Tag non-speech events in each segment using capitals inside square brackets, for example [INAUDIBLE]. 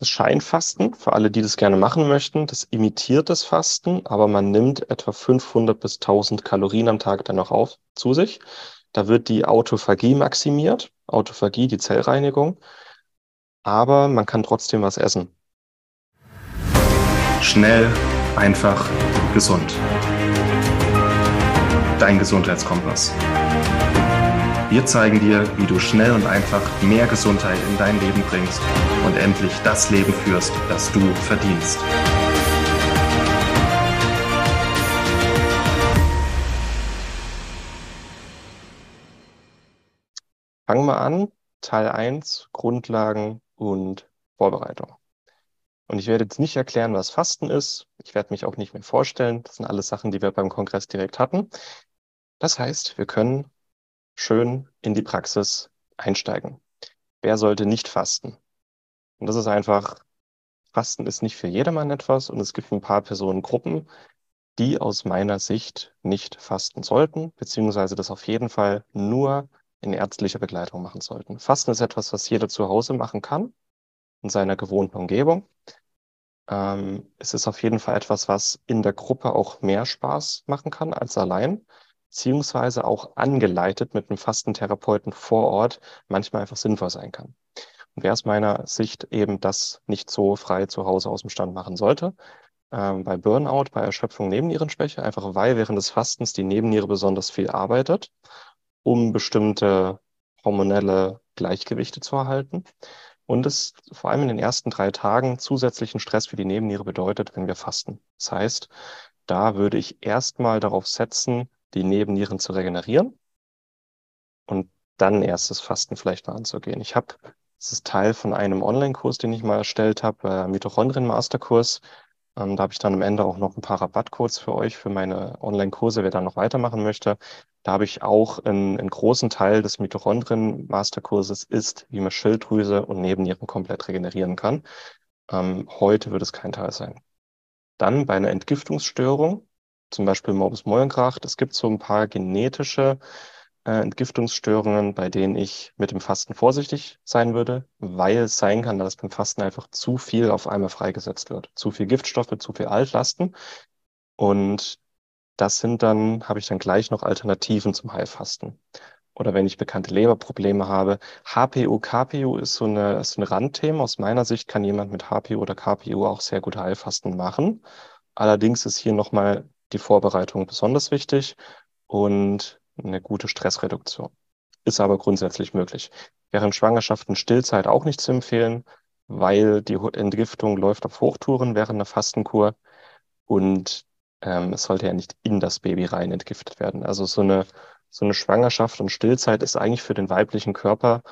Das Scheinfasten, für alle, die das gerne machen möchten, das imitiert das Fasten, aber man nimmt etwa 500 bis 1000 Kalorien am Tag dann noch auf zu sich. Da wird die Autophagie maximiert, Autophagie, die Zellreinigung, aber man kann trotzdem was essen. Schnell, einfach, gesund. Dein Gesundheitskompass. Wir zeigen dir, wie du schnell und einfach mehr Gesundheit in dein Leben bringst und endlich das Leben führst, das du verdienst. Fangen wir an. Teil 1, Grundlagen und Vorbereitung. Und ich werde jetzt nicht erklären, was Fasten ist. Ich werde mich auch nicht mehr vorstellen. Das sind alles Sachen, die wir beim Kongress direkt hatten. Das heißt, wir können schön in die Praxis einsteigen. Wer sollte nicht fasten? Und das ist einfach, Fasten ist nicht für jedermann etwas und es gibt ein paar Personengruppen, die aus meiner Sicht nicht fasten sollten, beziehungsweise das auf jeden Fall nur in ärztlicher Begleitung machen sollten. Fasten ist etwas, was jeder zu Hause machen kann, in seiner gewohnten Umgebung. Ähm, es ist auf jeden Fall etwas, was in der Gruppe auch mehr Spaß machen kann als allein beziehungsweise auch angeleitet mit einem Fastentherapeuten vor Ort manchmal einfach sinnvoll sein kann. Und wer aus meiner Sicht eben das nicht so frei zu Hause aus dem Stand machen sollte, ähm, bei Burnout, bei Erschöpfung Nebennierenschwäche, einfach weil während des Fastens die Nebenniere besonders viel arbeitet, um bestimmte hormonelle Gleichgewichte zu erhalten. Und es vor allem in den ersten drei Tagen zusätzlichen Stress für die Nebenniere bedeutet, wenn wir fasten. Das heißt, da würde ich erstmal darauf setzen, die Nebennieren zu regenerieren und dann erst das Fasten vielleicht mal anzugehen. Ich habe, das ist Teil von einem Online-Kurs, den ich mal erstellt habe, äh, Mitochondrien-Masterkurs. Ähm, da habe ich dann am Ende auch noch ein paar Rabattcodes für euch, für meine Online-Kurse, wer da noch weitermachen möchte. Da habe ich auch einen, einen großen Teil des Mitochondrien-Masterkurses ist, wie man Schilddrüse und Nebennieren komplett regenerieren kann. Ähm, heute wird es kein Teil sein. Dann bei einer Entgiftungsstörung zum Beispiel Morbus Mollenkracht. Es gibt so ein paar genetische äh, Entgiftungsstörungen, bei denen ich mit dem Fasten vorsichtig sein würde, weil es sein kann, dass beim Fasten einfach zu viel auf einmal freigesetzt wird. Zu viel Giftstoffe, zu viel Altlasten. Und das sind dann, habe ich dann gleich noch Alternativen zum Heilfasten. Oder wenn ich bekannte Leberprobleme habe. HPU, KPU ist so, eine, ist ein Randthema. Aus meiner Sicht kann jemand mit HPU oder KPU auch sehr gut Heilfasten machen. Allerdings ist hier nochmal die Vorbereitung besonders wichtig und eine gute Stressreduktion. Ist aber grundsätzlich möglich. Während Schwangerschaften Stillzeit auch nicht zu empfehlen, weil die Entgiftung läuft auf Hochtouren während einer Fastenkur und ähm, es sollte ja nicht in das Baby rein entgiftet werden. Also so eine, so eine Schwangerschaft und Stillzeit ist eigentlich für den weiblichen Körper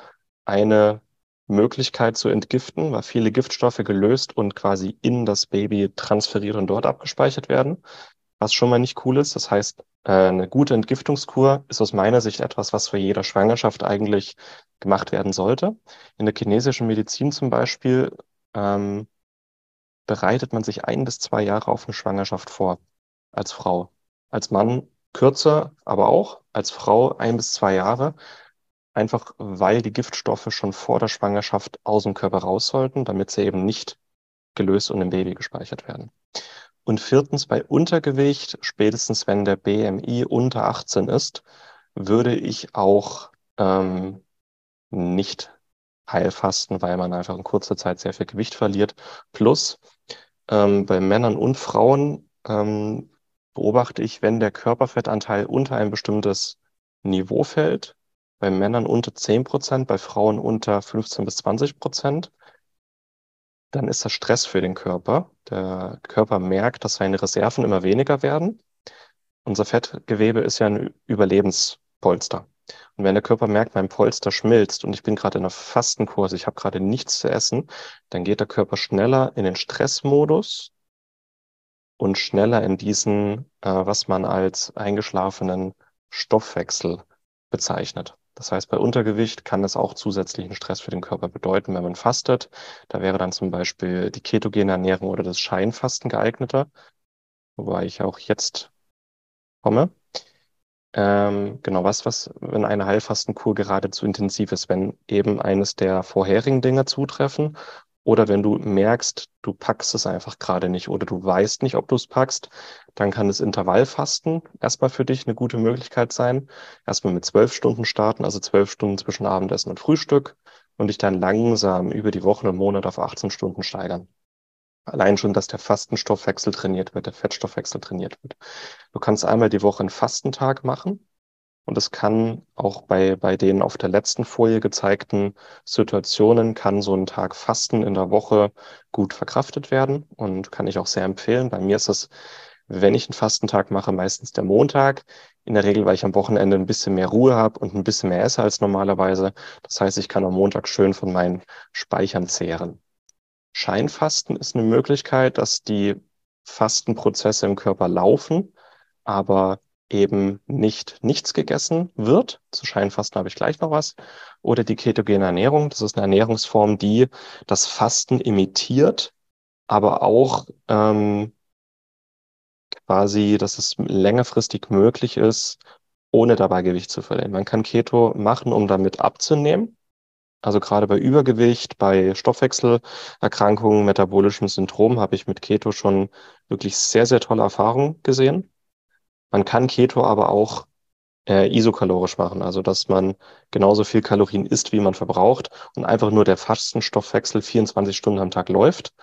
eine Möglichkeit zu entgiften, weil viele Giftstoffe gelöst und quasi in das Baby transferiert und dort abgespeichert werden was schon mal nicht cool ist. Das heißt, äh, eine gute Entgiftungskur ist aus meiner Sicht etwas, was für jeder Schwangerschaft eigentlich gemacht werden sollte. In der chinesischen Medizin zum Beispiel ähm, bereitet man sich ein bis zwei Jahre auf eine Schwangerschaft vor als Frau. Als Mann kürzer, aber auch als Frau ein bis zwei Jahre. Einfach weil die Giftstoffe schon vor der Schwangerschaft aus dem Körper raus sollten, damit sie eben nicht gelöst und im Baby gespeichert werden. Und viertens, bei Untergewicht, spätestens wenn der BMI unter 18 ist, würde ich auch ähm, nicht heilfasten, weil man einfach in kurzer Zeit sehr viel Gewicht verliert. Plus ähm, bei Männern und Frauen ähm, beobachte ich, wenn der Körperfettanteil unter ein bestimmtes Niveau fällt, bei Männern unter 10 Prozent, bei Frauen unter 15 bis 20 Prozent, dann ist das Stress für den Körper. Der Körper merkt, dass seine Reserven immer weniger werden. Unser Fettgewebe ist ja ein Überlebenspolster. Und wenn der Körper merkt, mein Polster schmilzt und ich bin gerade in einer Fastenkurs, ich habe gerade nichts zu essen, dann geht der Körper schneller in den Stressmodus und schneller in diesen, äh, was man als eingeschlafenen Stoffwechsel bezeichnet. Das heißt, bei Untergewicht kann es auch zusätzlichen Stress für den Körper bedeuten, wenn man fastet. Da wäre dann zum Beispiel die ketogene Ernährung oder das Scheinfasten geeigneter, wobei ich auch jetzt komme. Ähm, genau, was, was, wenn eine Heilfastenkur gerade zu intensiv ist, wenn eben eines der vorherigen Dinge zutreffen Oder wenn du merkst, du packst es einfach gerade nicht oder du weißt nicht, ob du es packst, dann kann das Intervallfasten erstmal für dich eine gute Möglichkeit sein. Erstmal mit zwölf Stunden starten, also zwölf Stunden zwischen Abendessen und Frühstück und dich dann langsam über die Wochen und Monate auf 18 Stunden steigern. Allein schon, dass der Fastenstoffwechsel trainiert wird, der Fettstoffwechsel trainiert wird. Du kannst einmal die Woche einen Fastentag machen. Und es kann auch bei, bei den auf der letzten Folie gezeigten Situationen, kann so ein Tag Fasten in der Woche gut verkraftet werden und kann ich auch sehr empfehlen. Bei mir ist es, wenn ich einen Fastentag mache, meistens der Montag. In der Regel, weil ich am Wochenende ein bisschen mehr Ruhe habe und ein bisschen mehr esse als normalerweise. Das heißt, ich kann am Montag schön von meinen Speichern zehren. Scheinfasten ist eine Möglichkeit, dass die Fastenprozesse im Körper laufen, aber eben nicht nichts gegessen wird. Zu Scheinfasten habe ich gleich noch was. Oder die ketogene Ernährung. Das ist eine Ernährungsform, die das Fasten imitiert, aber auch ähm, quasi, dass es längerfristig möglich ist, ohne dabei Gewicht zu verlieren. Man kann Keto machen, um damit abzunehmen. Also gerade bei Übergewicht, bei Stoffwechselerkrankungen, metabolischem Syndrom habe ich mit Keto schon wirklich sehr, sehr tolle Erfahrungen gesehen. Man kann Keto aber auch äh, isokalorisch machen, also dass man genauso viel Kalorien isst, wie man verbraucht und einfach nur der Fastenstoffwechsel 24 Stunden am Tag läuft.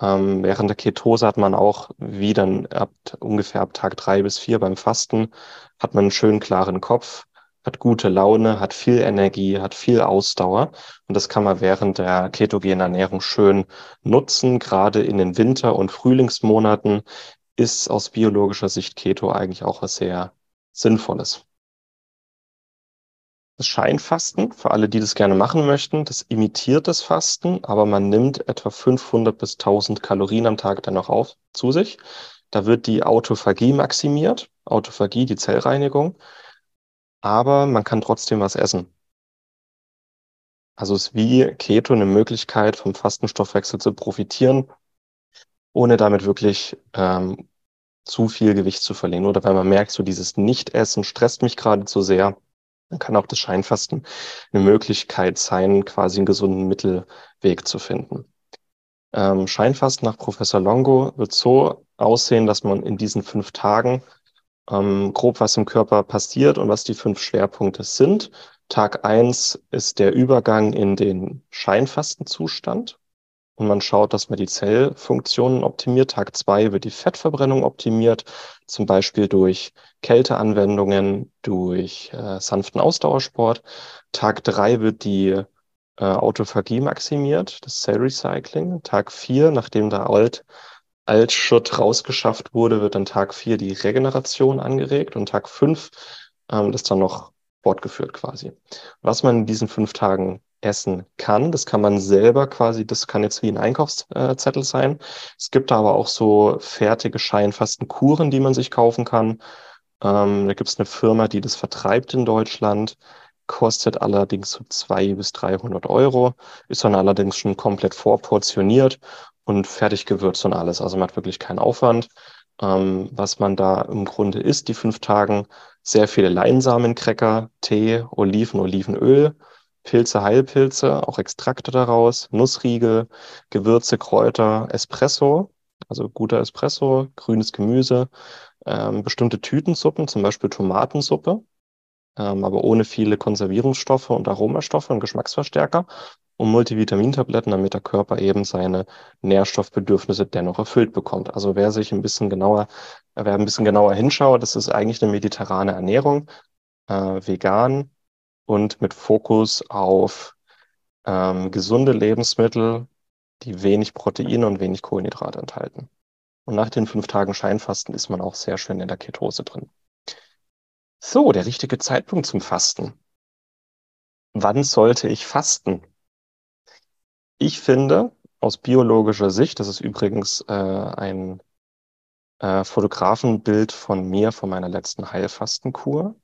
Ähm, während der Ketose hat man auch, wie dann ab, ungefähr ab Tag drei bis vier beim Fasten, hat man einen schönen klaren Kopf, hat gute Laune, hat viel Energie, hat viel Ausdauer. Und das kann man während der ketogenen Ernährung schön nutzen. Gerade in den Winter- und Frühlingsmonaten ist aus biologischer Sicht Keto eigentlich auch was sehr Sinnvolles. Das Scheinfasten, für alle, die das gerne machen möchten, das imitiert das Fasten, aber man nimmt etwa 500 bis 1000 Kalorien am Tag dann noch auf zu sich. Da wird die Autophagie maximiert. Autophagie, die Zellreinigung aber man kann trotzdem was essen. Also ist wie Keto eine Möglichkeit, vom Fastenstoffwechsel zu profitieren, ohne damit wirklich ähm, zu viel Gewicht zu verlieren. Oder wenn man merkt, so dieses Nicht-Essen stresst mich gerade zu sehr, dann kann auch das Scheinfasten eine Möglichkeit sein, quasi einen gesunden Mittelweg zu finden. Ähm, Scheinfasten nach Professor Longo wird so aussehen, dass man in diesen fünf Tagen ähm, grob, was im Körper passiert und was die fünf Schwerpunkte sind. Tag eins ist der Übergang in den Scheinfastenzustand. Und man schaut, dass man die Zellfunktionen optimiert. Tag zwei wird die Fettverbrennung optimiert, zum Beispiel durch Kälteanwendungen, durch äh, sanften Ausdauersport. Tag drei wird die äh, Autophagie maximiert, das Zellrecycling. Tag vier, nachdem der Alt als Schutt rausgeschafft wurde, wird dann Tag 4 die Regeneration angeregt und Tag 5 ähm, das dann noch fortgeführt quasi. Was man in diesen fünf Tagen essen kann, das kann man selber quasi, das kann jetzt wie ein Einkaufszettel sein. Es gibt aber auch so fertige Scheinfastenkuren, die man sich kaufen kann. Ähm, da gibt es eine Firma, die das vertreibt in Deutschland kostet allerdings so 200 bis 300 Euro, ist dann allerdings schon komplett vorportioniert und fertig gewürzt und alles. Also man hat wirklich keinen Aufwand. Ähm, was man da im Grunde isst, die fünf Tagen, sehr viele Leinsamencracker, Tee, Oliven, Olivenöl, Pilze, Heilpilze, auch Extrakte daraus, Nussriegel, Gewürze, Kräuter, Espresso, also guter Espresso, grünes Gemüse, ähm, bestimmte Tütensuppen, zum Beispiel Tomatensuppe, ähm, aber ohne viele Konservierungsstoffe und Aromastoffe und Geschmacksverstärker und Multivitamintabletten, damit der Körper eben seine Nährstoffbedürfnisse dennoch erfüllt bekommt. Also wer sich ein bisschen genauer, wer ein bisschen genauer hinschaut, das ist eigentlich eine mediterrane Ernährung, äh, vegan und mit Fokus auf ähm, gesunde Lebensmittel, die wenig Proteine und wenig Kohlenhydrate enthalten. Und nach den fünf Tagen Scheinfasten ist man auch sehr schön in der Ketose drin. So, der richtige Zeitpunkt zum Fasten. Wann sollte ich fasten? Ich finde, aus biologischer Sicht, das ist übrigens äh, ein äh, Fotografenbild von mir von meiner letzten Heilfastenkur.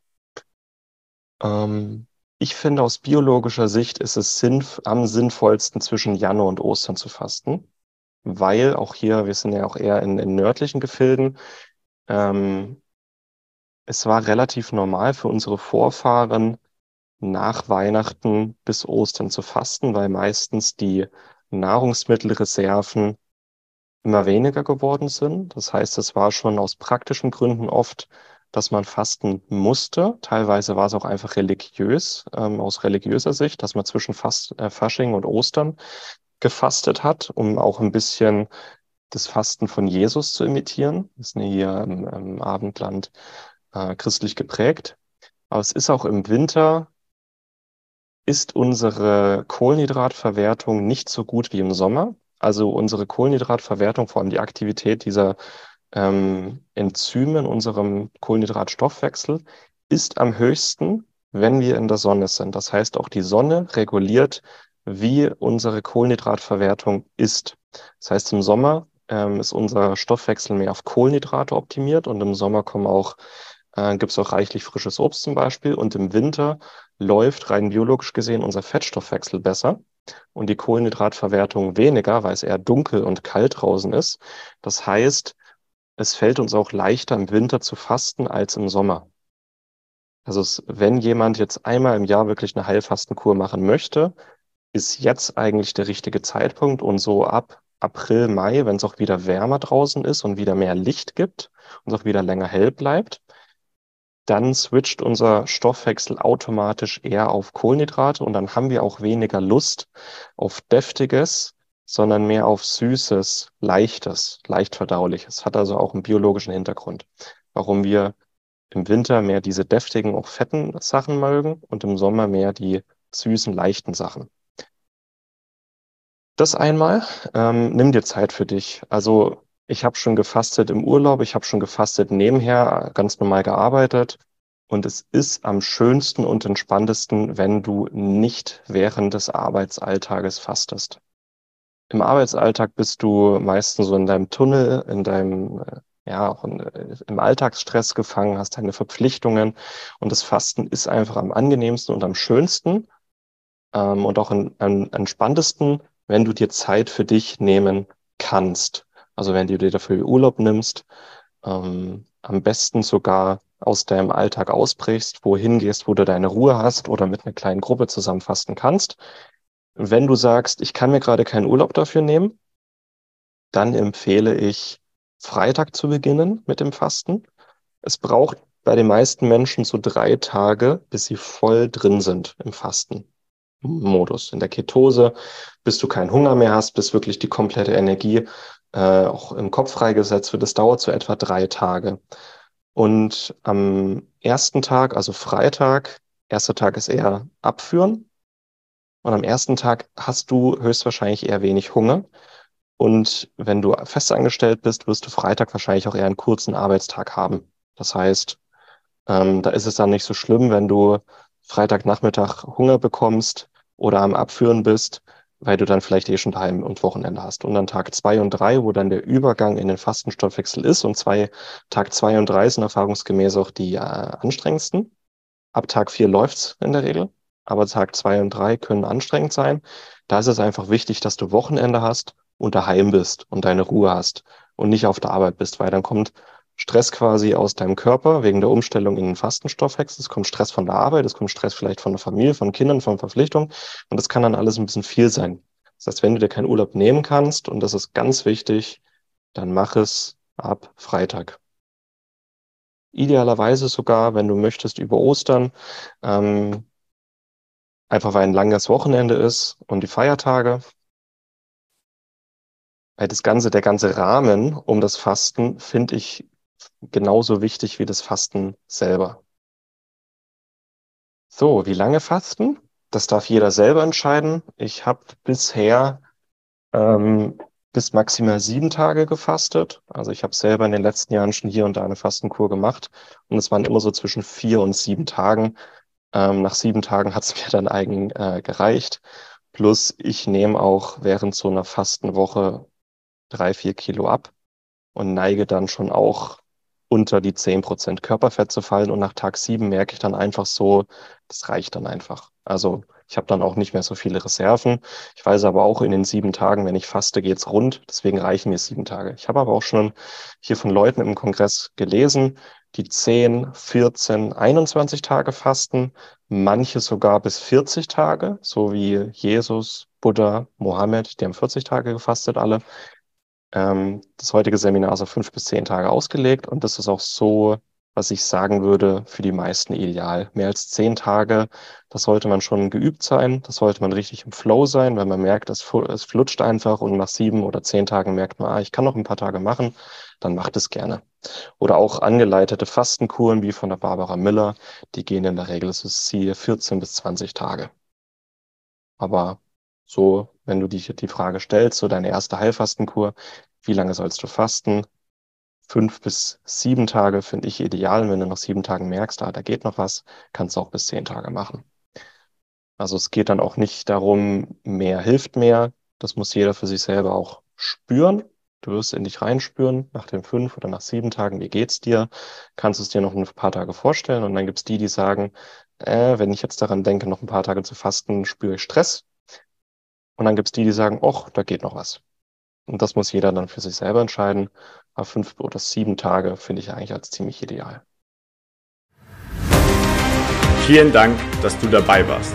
Ähm, ich finde, aus biologischer Sicht ist es sinnf am sinnvollsten zwischen Januar und Ostern zu fasten, weil auch hier, wir sind ja auch eher in, in nördlichen Gefilden, ähm, es war relativ normal für unsere Vorfahren, nach Weihnachten bis Ostern zu fasten, weil meistens die Nahrungsmittelreserven immer weniger geworden sind. Das heißt, es war schon aus praktischen Gründen oft, dass man fasten musste. Teilweise war es auch einfach religiös, ähm, aus religiöser Sicht, dass man zwischen Fast, äh, Fasching und Ostern gefastet hat, um auch ein bisschen das Fasten von Jesus zu imitieren. Wir sind hier im, im Abendland äh, christlich geprägt. Aber es ist auch im Winter, ist unsere Kohlenhydratverwertung nicht so gut wie im Sommer. Also unsere Kohlenhydratverwertung, vor allem die Aktivität dieser ähm, Enzyme in unserem Kohlenhydratstoffwechsel, ist am höchsten, wenn wir in der Sonne sind. Das heißt, auch die Sonne reguliert, wie unsere Kohlenhydratverwertung ist. Das heißt, im Sommer ähm, ist unser Stoffwechsel mehr auf Kohlenhydrate optimiert und im Sommer kommen auch, äh, gibt es auch reichlich frisches Obst zum Beispiel und im Winter läuft rein biologisch gesehen unser Fettstoffwechsel besser und die Kohlenhydratverwertung weniger, weil es eher dunkel und kalt draußen ist. Das heißt, es fällt uns auch leichter im Winter zu fasten als im Sommer. Also es, wenn jemand jetzt einmal im Jahr wirklich eine Heilfastenkur machen möchte, ist jetzt eigentlich der richtige Zeitpunkt und so ab April, Mai, wenn es auch wieder wärmer draußen ist und wieder mehr Licht gibt und es auch wieder länger hell bleibt, dann switcht unser Stoffwechsel automatisch eher auf Kohlenhydrate und dann haben wir auch weniger Lust auf deftiges, sondern mehr auf süßes, leichtes, leicht verdauliches. Hat also auch einen biologischen Hintergrund, warum wir im Winter mehr diese deftigen, auch fetten Sachen mögen und im Sommer mehr die süßen, leichten Sachen. Das einmal, ähm, nimm dir Zeit für dich. Also ich habe schon gefastet im Urlaub, ich habe schon gefastet nebenher, ganz normal gearbeitet. Und es ist am schönsten und entspanntesten, wenn du nicht während des Arbeitsalltages fastest. Im Arbeitsalltag bist du meistens so in deinem Tunnel, in deinem, äh, ja, auch in, äh, im Alltagsstress gefangen, hast deine Verpflichtungen. Und das Fasten ist einfach am angenehmsten und am schönsten ähm, und auch am, entspanntesten, wenn du dir Zeit für dich nehmen kannst. Also wenn du dir dafür Urlaub nimmst, ähm, am besten sogar aus deinem Alltag ausbrichst, wohin gehst, wo du deine Ruhe hast oder mit einer kleinen Gruppe zusammen fasten kannst. Wenn du sagst, ich kann mir gerade keinen Urlaub dafür nehmen, dann empfehle ich, Freitag zu beginnen mit dem Fasten. Es braucht bei den meisten Menschen so drei Tage, bis sie voll drin sind im Fasten. Modus. In der Ketose, bis du keinen Hunger mehr hast, bis wirklich die komplette Energie äh, auch im Kopf freigesetzt wird. Das dauert so etwa drei Tage. Und am ersten Tag, also Freitag, erster Tag ist eher abführen. Und am ersten Tag hast du höchstwahrscheinlich eher wenig Hunger. Und wenn du festangestellt bist, wirst du Freitag wahrscheinlich auch eher einen kurzen Arbeitstag haben. Das heißt, ähm, da ist es dann nicht so schlimm, wenn du Freitagnachmittag Hunger bekommst oder am Abführen bist, weil du dann vielleicht eh schon daheim und Wochenende hast. Und dann Tag zwei und drei, wo dann der Übergang in den Fastenstoffwechsel ist und zwei, Tag zwei und drei sind erfahrungsgemäß auch die äh, anstrengendsten. Ab Tag vier läuft's in der Regel, aber Tag zwei und drei können anstrengend sein. Da ist es einfach wichtig, dass du Wochenende hast und daheim bist und deine Ruhe hast und nicht auf der Arbeit bist, weil dann kommt Stress quasi aus deinem Körper wegen der Umstellung in den Fastenstoffwechsel. Es kommt Stress von der Arbeit, es kommt Stress vielleicht von der Familie, von Kindern, von Verpflichtungen. Und das kann dann alles ein bisschen viel sein. Das heißt, wenn du dir keinen Urlaub nehmen kannst, und das ist ganz wichtig, dann mach es ab Freitag. Idealerweise sogar, wenn du möchtest, über Ostern, ähm, einfach weil ein langes Wochenende ist und die Feiertage. Weil das ganze, der ganze Rahmen um das Fasten finde ich genauso wichtig wie das Fasten selber. So, wie lange fasten? Das darf jeder selber entscheiden. Ich habe bisher ähm, bis maximal sieben Tage gefastet. Also ich habe selber in den letzten Jahren schon hier und da eine Fastenkur gemacht und es waren immer so zwischen vier und sieben Tagen. Ähm, nach sieben Tagen hat es [LAUGHS] mir dann eigen äh, gereicht. Plus ich nehme auch während so einer Fastenwoche drei, vier Kilo ab und neige dann schon auch unter die zehn Prozent Körperfett zu fallen. Und nach Tag sieben merke ich dann einfach so, das reicht dann einfach. Also ich habe dann auch nicht mehr so viele Reserven. Ich weiß aber auch, in den sieben Tagen, wenn ich faste, geht's rund. Deswegen reichen mir sieben Tage. Ich habe aber auch schon hier von Leuten im Kongress gelesen, die 10, 14, 21 Tage fasten. manche sogar bis 40 Tage, so wie Jesus, Buddha, Mohammed, die haben 40 Tage gefastet alle. Ähm, das heutige Seminar ist auf fünf bis zehn Tage ausgelegt und das ist auch so, was ich sagen würde, für die meisten ideal. Mehr als zehn Tage, das sollte man schon geübt sein, das sollte man richtig im Flow sein, wenn man merkt, es, es flutscht einfach und nach sieben oder zehn Tagen merkt man, ah, ich kann noch ein paar Tage machen, dann macht es gerne. Oder auch angeleitete Fastenkuren wie von der Barbara Miller, die gehen in der Regel, so sie 14 bis 20 Tage. Aber so, wenn du dich die Frage stellst, so deine erste Heilfastenkur, wie lange sollst du fasten? Fünf bis sieben Tage finde ich ideal. Wenn du nach sieben Tagen merkst, ah, da geht noch was, kannst du auch bis zehn Tage machen. Also es geht dann auch nicht darum, mehr hilft mehr. Das muss jeder für sich selber auch spüren. Du wirst in dich reinspüren, nach den fünf oder nach sieben Tagen, wie geht's dir? Kannst du es dir noch ein paar Tage vorstellen? Und dann gibt's die, die sagen, äh, wenn ich jetzt daran denke, noch ein paar Tage zu fasten, spüre ich Stress. Und dann gibt es die, die sagen, ach, da geht noch was. Und das muss jeder dann für sich selber entscheiden. Aber fünf oder sieben Tage finde ich eigentlich als ziemlich ideal. Vielen Dank, dass du dabei warst.